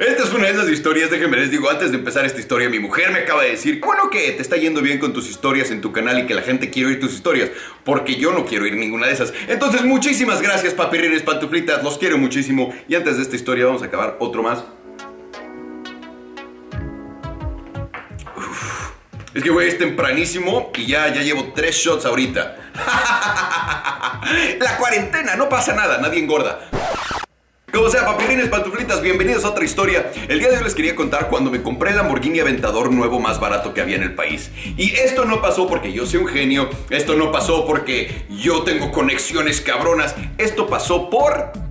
Esta es una de esas historias, déjenme les digo, antes de empezar esta historia, mi mujer me acaba de decir, bueno que te está yendo bien con tus historias en tu canal y que la gente quiere oír tus historias, porque yo no quiero oír ninguna de esas. Entonces, muchísimas gracias, papirrines, pantuflitas, los quiero muchísimo. Y antes de esta historia vamos a acabar otro más. Es que, güey, es tempranísimo y ya, ya llevo tres shots ahorita. La cuarentena, no pasa nada, nadie engorda. Como sea, papirines, pantuflitas, bienvenidos a otra historia. El día de hoy les quería contar cuando me compré el Lamborghini Aventador nuevo más barato que había en el país. Y esto no pasó porque yo soy un genio, esto no pasó porque yo tengo conexiones cabronas, esto pasó por...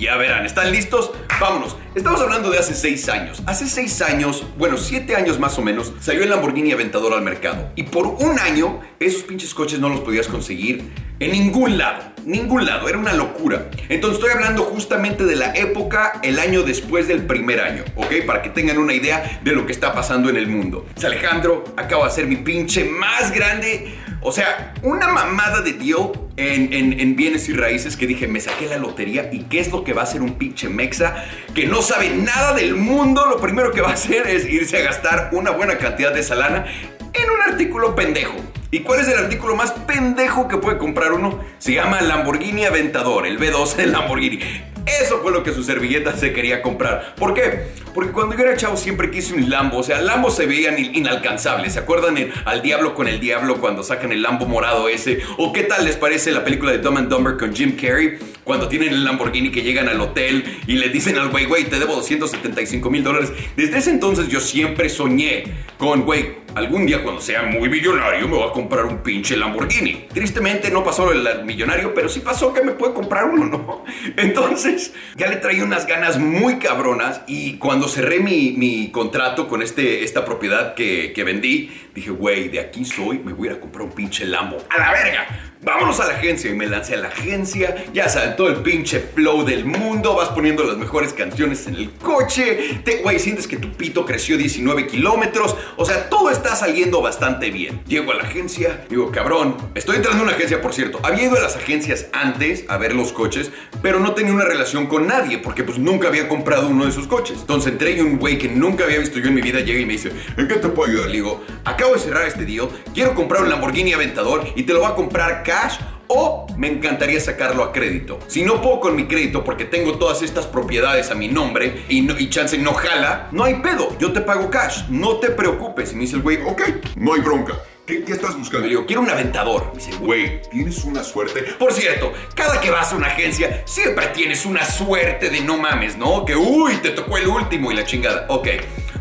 Ya verán, ¿están listos? Vámonos. Estamos hablando de hace 6 años. Hace 6 años, bueno, 7 años más o menos, salió el Lamborghini Aventador al mercado. Y por un año, esos pinches coches no los podías conseguir en ningún lado. Ningún lado. Era una locura. Entonces estoy hablando justamente de la época, el año después del primer año, ¿ok? Para que tengan una idea de lo que está pasando en el mundo. Alejandro acaba de ser mi pinche más grande. O sea, una mamada de deal en, en, en, bienes y raíces que dije, me saqué la lotería y qué es lo que va a hacer un pinche mexa que no sabe nada del mundo. Lo primero que va a hacer es irse a gastar una buena cantidad de salana en un artículo pendejo. ¿Y cuál es el artículo más pendejo que puede comprar uno? Se llama Lamborghini Aventador, el B12 del Lamborghini. Eso fue lo que su servilleta se quería comprar. ¿Por qué? Porque cuando yo era chavo siempre quise un Lambo. O sea, Lambos se veían inalcanzables. ¿Se acuerdan en Al Diablo con el Diablo cuando sacan el Lambo morado ese? ¿O qué tal les parece la película de Dumb and Dumber con Jim Carrey? Cuando tienen el Lamborghini que llegan al hotel y le dicen al güey, güey, te debo 275 mil dólares. Desde ese entonces yo siempre soñé con, güey, algún día cuando sea muy millonario me voy a comprar un pinche Lamborghini. Tristemente no pasó el millonario, pero sí pasó que me puede comprar uno, ¿no? Entonces ya le traía unas ganas muy cabronas y cuando cerré mi, mi contrato con este, esta propiedad que, que vendí, dije, güey, de aquí soy, me voy a ir a comprar un pinche Lambo. ¡A la verga! Vámonos a la agencia y me lancé a la agencia. Ya saben, todo el pinche flow del mundo. Vas poniendo las mejores canciones en el coche. Te, güey, sientes que tu pito creció 19 kilómetros. O sea, todo está saliendo bastante bien. Llego a la agencia, digo, cabrón. Estoy entrando a una agencia, por cierto. Había ido a las agencias antes a ver los coches, pero no tenía una relación con nadie porque pues nunca había comprado uno de esos coches. Entonces entré y un güey que nunca había visto yo en mi vida llega y me dice, ¿en qué te puedo ayudar? Le digo, acabo de cerrar este deal. Quiero comprar un Lamborghini Aventador y te lo voy a comprar cash o me encantaría sacarlo a crédito. Si no puedo con mi crédito porque tengo todas estas propiedades a mi nombre y, chance no jala, no hay pedo, yo te pago cash, no te preocupes. Y me dice el güey, ok, no hay bronca. ¿Qué, ¿Qué, estás buscando? Le digo, quiero un aventador. Me dice, güey, tienes una suerte. Por cierto, cada que vas a una agencia, siempre tienes una suerte de no mames, ¿no? Que, uy, te tocó el último y la chingada. Ok.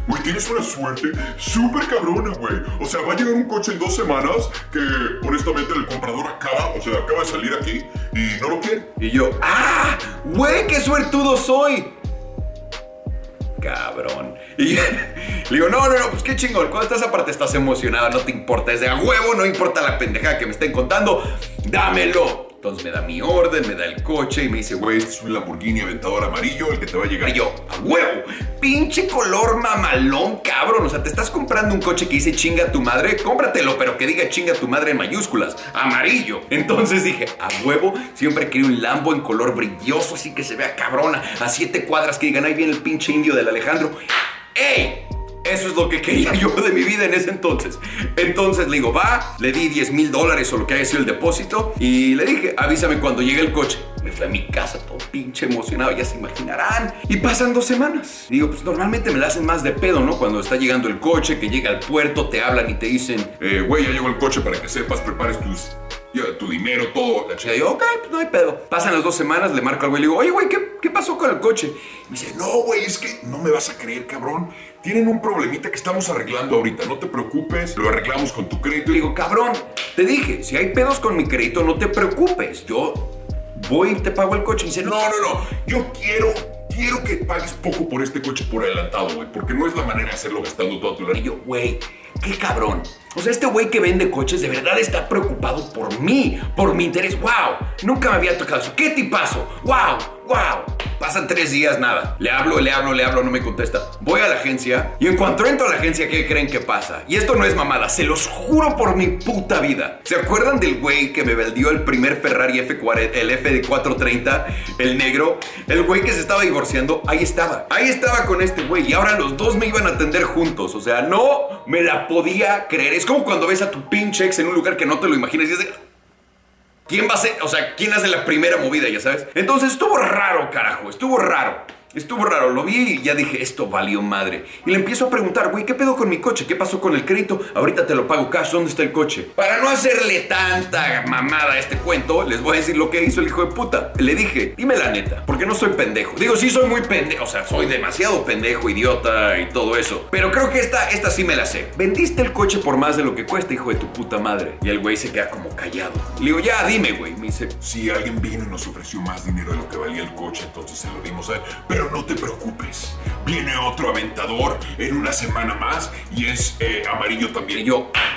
Güey, tienes una suerte súper cabrona, güey. O sea, va a llegar un coche en dos semanas que honestamente el comprador acaba, o sea, acaba de salir aquí y no lo quiere. Y yo, ¡ah! ¡Güey, qué suertudo soy! Cabrón. Y le digo, no, no, no, pues qué chingón. Cuando estás aparte estás emocionado, no te importa. Es de a huevo, no importa la pendejada que me estén contando. ¡Dámelo! Entonces me da mi orden, me da el coche y me dice, güey, es un Lamborghini Aventador amarillo, el que te va a llegar. Y yo, ¡a huevo! Pinche color mamalón, cabrón. O sea, te estás comprando un coche que dice chinga tu madre, cómpratelo, pero que diga chinga tu madre en mayúsculas, amarillo. Entonces dije, a huevo, siempre quería un Lambo en color brilloso, así que se vea cabrona, a siete cuadras que digan, ahí viene el pinche indio del Alejandro. ¡Ey! Eso es lo que quería yo de mi vida en ese entonces. Entonces le digo, va, le di 10 mil dólares o lo que haya sido el depósito y le dije, avísame cuando llegue el coche. Me fui a mi casa todo pinche emocionado, ya se imaginarán. Y pasan dos semanas. Digo, pues normalmente me la hacen más de pedo, ¿no? Cuando está llegando el coche, que llega al puerto, te hablan y te dicen, eh, güey, ya llegó el coche para que sepas, prepares tus ya, tu dinero, todo. La chica, yo, ok, pues no hay pedo. Pasan las dos semanas, le marco al güey y le digo, oye, güey, ¿qué, ¿qué, pasó con el coche? Y me dice, no, güey, es que no me vas a creer, cabrón. Tienen un problemita que estamos arreglando ahorita. No te preocupes, lo arreglamos con tu crédito. Le digo, cabrón, te dije, si hay pedos con mi crédito, no te preocupes. Yo voy y te pago el coche. Y dice, no, no, no, yo quiero quiero que pagues poco por este coche por adelantado, güey, porque no es la manera de hacerlo gastando toda tu lana. Y yo, güey, qué cabrón. O sea, este güey que vende coches de verdad está preocupado por mí, por mi interés. ¡Wow! Nunca me había tocado eso. ¡Qué tipazo! ¡Wow! Wow. Pasan tres días, nada. Le hablo, le hablo, le hablo, no me contesta. Voy a la agencia y en cuanto entro a la agencia, ¿qué creen que pasa? Y esto no es mamada, se los juro por mi puta vida. ¿Se acuerdan del güey que me vendió el primer Ferrari F40, el F430, el negro? El güey que se estaba divorciando, ahí estaba. Ahí estaba con este güey y ahora los dos me iban a atender juntos. O sea, no me la podía creer. Es como cuando ves a tu pinche ex en un lugar que no te lo imaginas y dices, ¿Quién va a ser? O sea, ¿quién hace la primera movida, ya sabes? Entonces estuvo raro, carajo, estuvo raro. Estuvo raro, lo vi y ya dije, esto valió madre. Y le empiezo a preguntar, güey, ¿qué pedo con mi coche? ¿Qué pasó con el crédito? Ahorita te lo pago cash, ¿dónde está el coche? Para no hacerle tanta mamada a este cuento, les voy a decir lo que hizo el hijo de puta. Le dije, dime la neta, porque no soy pendejo. Digo, sí soy muy pendejo, o sea, soy demasiado pendejo, idiota y todo eso. Pero creo que esta, esta sí me la sé. Vendiste el coche por más de lo que cuesta, hijo de tu puta madre. Y el güey se queda como callado. Le digo, ya, dime, güey. Me dice, Si alguien vino y nos ofreció más dinero de lo que valía el coche, entonces se lo dimos a él. No te preocupes. Viene otro aventador en una semana más y es eh, amarillo también. Y yo, "Ah,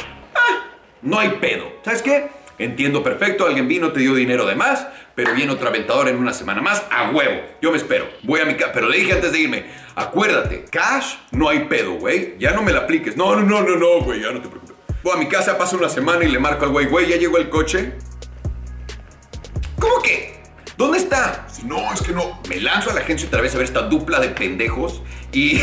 no hay pedo. ¿Sabes qué? Entiendo perfecto, alguien vino, te dio dinero de más, pero viene otro aventador en una semana más, a huevo. Yo me espero. Voy a mi casa. Pero le dije antes de irme, acuérdate, cash no hay pedo, güey. Ya no me la apliques. No, no, no, no, no, güey, ya no te preocupes. Voy a mi casa, paso una semana y le marco al güey, güey, ya llegó el coche. ¿Cómo que? ¿Dónde está? Si no, es que no. Me lanzo a la agencia otra vez a ver esta dupla de pendejos y,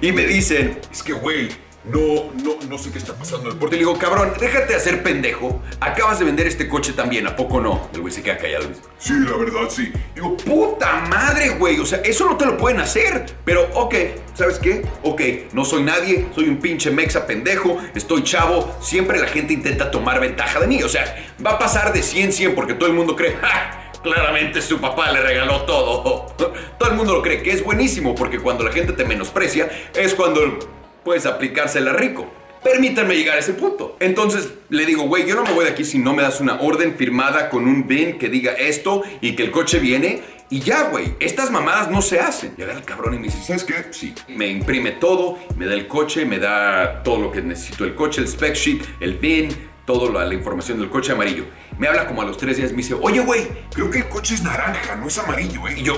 y me dicen, Es que, güey, no, no, no sé qué está pasando. El Porque le digo, cabrón, déjate hacer pendejo. Acabas de vender este coche también, ¿a poco no? El güey se queda callado. y Sí, la verdad, sí. Digo, puta madre, güey. O sea, eso no te lo pueden hacer. Pero, ok, ¿sabes qué? Ok, no soy nadie, soy un pinche mexa pendejo, estoy chavo. Siempre la gente intenta tomar ventaja de mí. O sea, va a pasar de 100 100 porque todo el mundo cree, ¡ja! Claramente su papá le regaló todo. Todo el mundo lo cree, que es buenísimo porque cuando la gente te menosprecia es cuando puedes aplicársela rico. Permítanme llegar a ese punto. Entonces le digo, güey, yo no me voy de aquí si no me das una orden firmada con un BIN que diga esto y que el coche viene. Y ya, güey, estas mamadas no se hacen. Llega el cabrón y me dice, ¿Sabes qué? Sí. me imprime todo, me da el coche, me da todo lo que necesito el coche, el spec sheet, el VIN, toda la información del coche amarillo. Me habla como a los tres días, me dice, oye, güey, Creo que el coche es naranja, no es amarillo, ¿eh? y yo,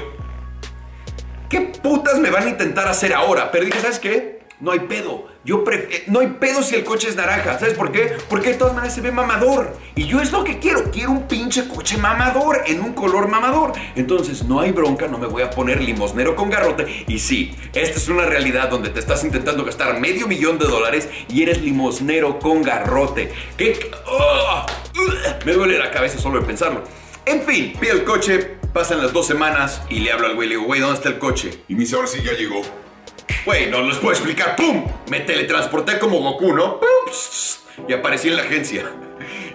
¿qué putas me van a intentar hacer ahora? Pero dije, ¿sabes qué? No hay pedo. Yo pref- eh, no hay pedo si el coche es naranja. ¿Sabes por qué? Porque de todas maneras se ve mamador. Y yo es lo que quiero. Quiero un pinche coche mamador en un color mamador. Entonces no hay bronca, no me voy a poner limosnero con garrote. Y sí, esta es una realidad donde te estás intentando gastar medio millón de dólares y eres limosnero con garrote. ¿Qué? ¡Oh! Me duele la cabeza solo de pensarlo. En fin, pido el coche, pasan las dos semanas y le hablo al güey, le digo, güey, ¿dónde está el coche? Y me dice, ahora sí ya llegó. Güey, no les puedo explicar. ¡Pum! Me teletransporté como Goku, ¿no? ¡Pum! Y aparecí en la agencia.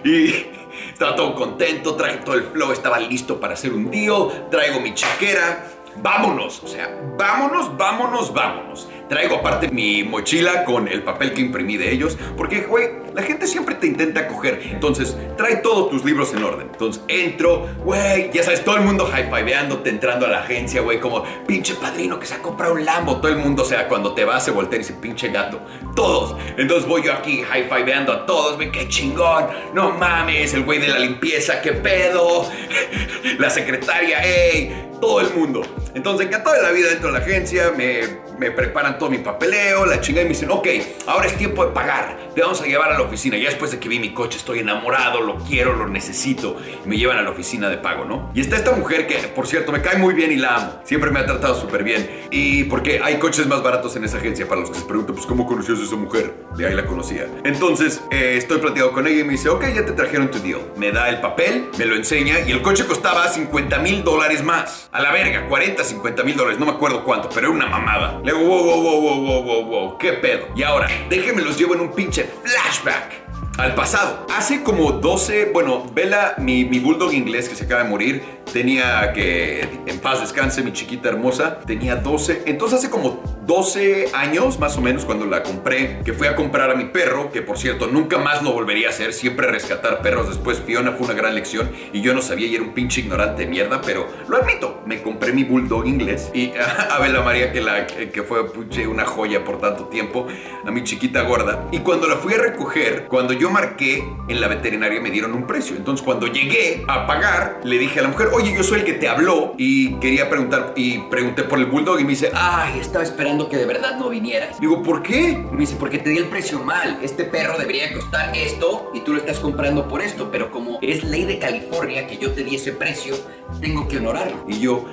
Y estaba todo contento, traje todo el flow, estaba listo para hacer un deal. Traigo mi chaquera. Vámonos, o sea, vámonos, vámonos, vámonos. Traigo aparte mi mochila con el papel que imprimí de ellos, porque, güey, la gente siempre te intenta coger. Entonces, trae todos tus libros en orden. Entonces, entro, güey, ya sabes, todo el mundo high-fiveándote, entrando a la agencia, güey, como pinche padrino que se ha comprado un Lambo. Todo el mundo, o sea, cuando te vas, se voltea y dice, pinche gato. Todos. Entonces voy yo aquí high-fiveando a todos, güey, qué chingón. No mames, el güey de la limpieza, qué pedo. La secretaria, ey, todo el mundo. Entonces, encantado de la vida dentro de la agencia, me, me preparan todo mi papeleo, la chingada y me dicen, ok, ahora es tiempo de pagar, te vamos a llevar a la oficina. Ya después de que vi mi coche, estoy enamorado, lo quiero, lo necesito. Me llevan a la oficina de pago, ¿no? Y está esta mujer que, por cierto, me cae muy bien y la amo. Siempre me ha tratado súper bien. Y porque hay coches más baratos en esa agencia, para los que se preguntan, pues, ¿cómo conocías a esa mujer? De ahí la conocía. Entonces, eh, estoy platicando con ella y me dice, ok, ya te trajeron tu deal. Me da el papel, me lo enseña y el coche costaba 50 mil dólares más. A la verga, 40, 50 mil dólares, no me acuerdo cuánto, pero era una mamada. Le digo, wow, wow, wow, wow, wow, wow, wow, ¿qué pedo? Y ahora, déjenme los llevo en un pinche flashback. Al pasado. Hace como 12, bueno, Vela, mi, mi bulldog inglés que se acaba de morir, tenía que, en paz descanse, mi chiquita hermosa, tenía 12. Entonces hace como 12 años, más o menos, cuando la compré, que fui a comprar a mi perro, que por cierto, nunca más lo volvería a hacer, siempre rescatar perros. Después Fiona fue una gran lección y yo no sabía y era un pinche ignorante de mierda, pero lo admito, me compré mi bulldog inglés y a Bela María, que, la, que fue puche, una joya por tanto tiempo, a mi chiquita gorda. Y cuando la fui a recoger, cuando yo marqué en la veterinaria me dieron un precio. Entonces cuando llegué a pagar, le dije a la mujer, oye, yo soy el que te habló y quería preguntar, y pregunté por el Bulldog y me dice, ay, estaba esperando que de verdad no vinieras. Digo, ¿por qué? Me dice, porque te di el precio mal. Este perro debería costar esto y tú lo estás comprando por esto, pero como es ley de California que yo te di ese precio, tengo que honorarlo. Y yo,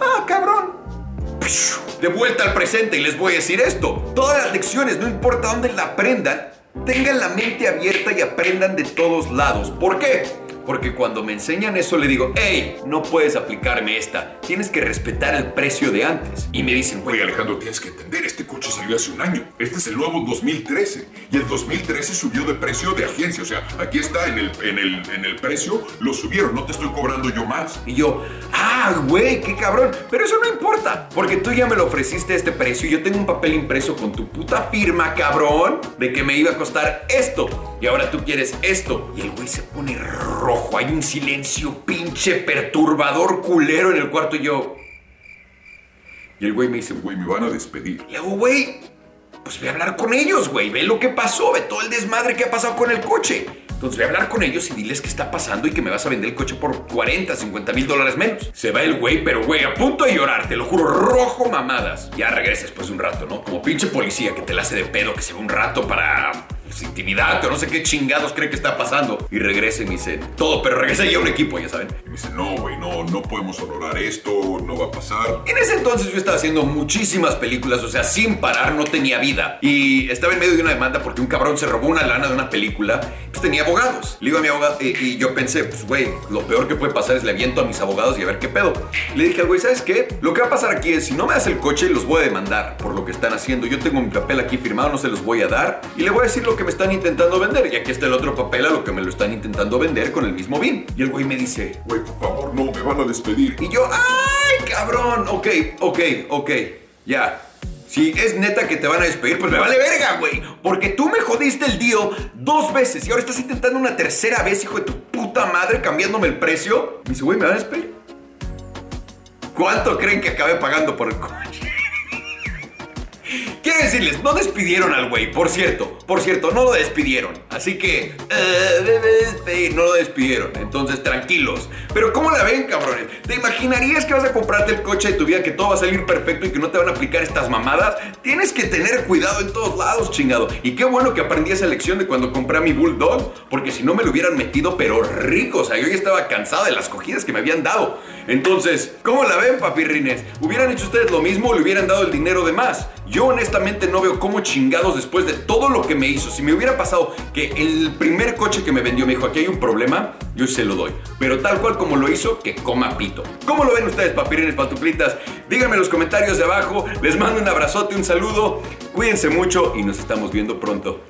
ah, cabrón. De vuelta al presente y les voy a decir esto. Todas las lecciones, no importa dónde la aprendan, tengan la mente abierta y aprendan de todos lados. ¿Por qué? Porque cuando me enseñan eso le digo, hey, no puedes aplicarme esta. Tienes que respetar el precio de antes. Y me dicen, Oye Alejandro, tienes que entender, este coche salió hace un año. Este es el nuevo 2013. Y el 2013 subió de precio de agencia. O sea, aquí está en el, en el, en el precio, lo subieron. No te estoy cobrando yo más. Y yo, ah, güey, qué cabrón. Pero eso no importa, porque tú ya me lo ofreciste a este precio y yo tengo un papel impreso con tu puta firma, cabrón, de que me iba a costar esto. Y ahora tú quieres esto. Y el güey se pone rojo. Hay un silencio pinche perturbador culero en el cuarto y yo... Y el güey me dice, Güey, me van a despedir. y hago, güey, pues ve a hablar con ellos, güey. Ve lo que pasó, ve todo el desmadre que ha pasado con el coche. Entonces ve a hablar con ellos y diles qué está pasando y que me vas a vender el coche por 40, 50 mil dólares menos. Se va el güey, pero güey, a punto de llorar, te lo juro, rojo mamadas. Ya regresa después de un rato, ¿no? Como pinche policía que te la hace de pedo, que se va un rato para pues, intimidad, o no sé qué chingados cree que está pasando. Y regresa y me dice, todo, pero regresa ya un equipo, ya saben. Y me dice, no, güey, no, no podemos honorar esto, no va a pasar. En ese entonces yo estaba haciendo muchísimas películas, o sea, sin parar, no tenía vida. Y estaba en medio de una demanda porque un cabrón se robó una lana de una película, pues tenía abogados. Le digo a mi abogado, y, y yo pensé, pues güey, lo peor que puede pasar es le aviento a mis abogados y a ver qué pedo. Le dije al güey, ¿sabes qué? Lo que va a pasar aquí es, si no me das el coche, los voy a demandar por lo que están haciendo. Yo tengo mi papel aquí firmado, no se los voy a dar. Y le voy a decir lo que me están intentando vender. Y aquí está el otro papel a lo que me lo están intentando vender con el mismo BIN. Y el güey me dice, Güey, por favor, no, me van a despedir. y yo, ¡ay, cabrón! Ok, ok, ok, ya. Si es neta que te van a despedir, pues me vale verga, güey. Porque tú me jodiste el deal dos veces y ahora estás intentando una tercera vez, hijo de tu puta madre, cambiándome el precio. Me dice, güey, ¿me van a despedir? ¿Cuánto creen que acabé pagando por el coche? Decirles, no despidieron al güey, por cierto, por cierto, no lo despidieron. Así que, despedir, no lo despidieron. Entonces, tranquilos. Pero ¿cómo la ven, cabrones? ¿Te imaginarías que vas a comprarte el coche de tu vida, que todo va a salir perfecto y que no te van a aplicar estas mamadas? Tienes que tener cuidado en todos lados, chingado. Y qué bueno que aprendí esa lección de cuando compré a mi Bulldog, porque si no me lo hubieran metido, pero rico. O sea, yo ya estaba cansado de las cogidas que me habían dado. Entonces, ¿cómo la ven, papirrines? ¿Hubieran hecho ustedes lo mismo o le hubieran dado el dinero de más? Yo honestamente no veo cómo chingados después de todo lo que me hizo, si me hubiera pasado que el primer coche que me vendió me dijo, aquí hay un problema, yo se lo doy. Pero tal cual como lo hizo, que coma pito. ¿Cómo lo ven ustedes, papirines pantuflitas? Díganme en los comentarios de abajo. Les mando un abrazote, un saludo. Cuídense mucho y nos estamos viendo pronto.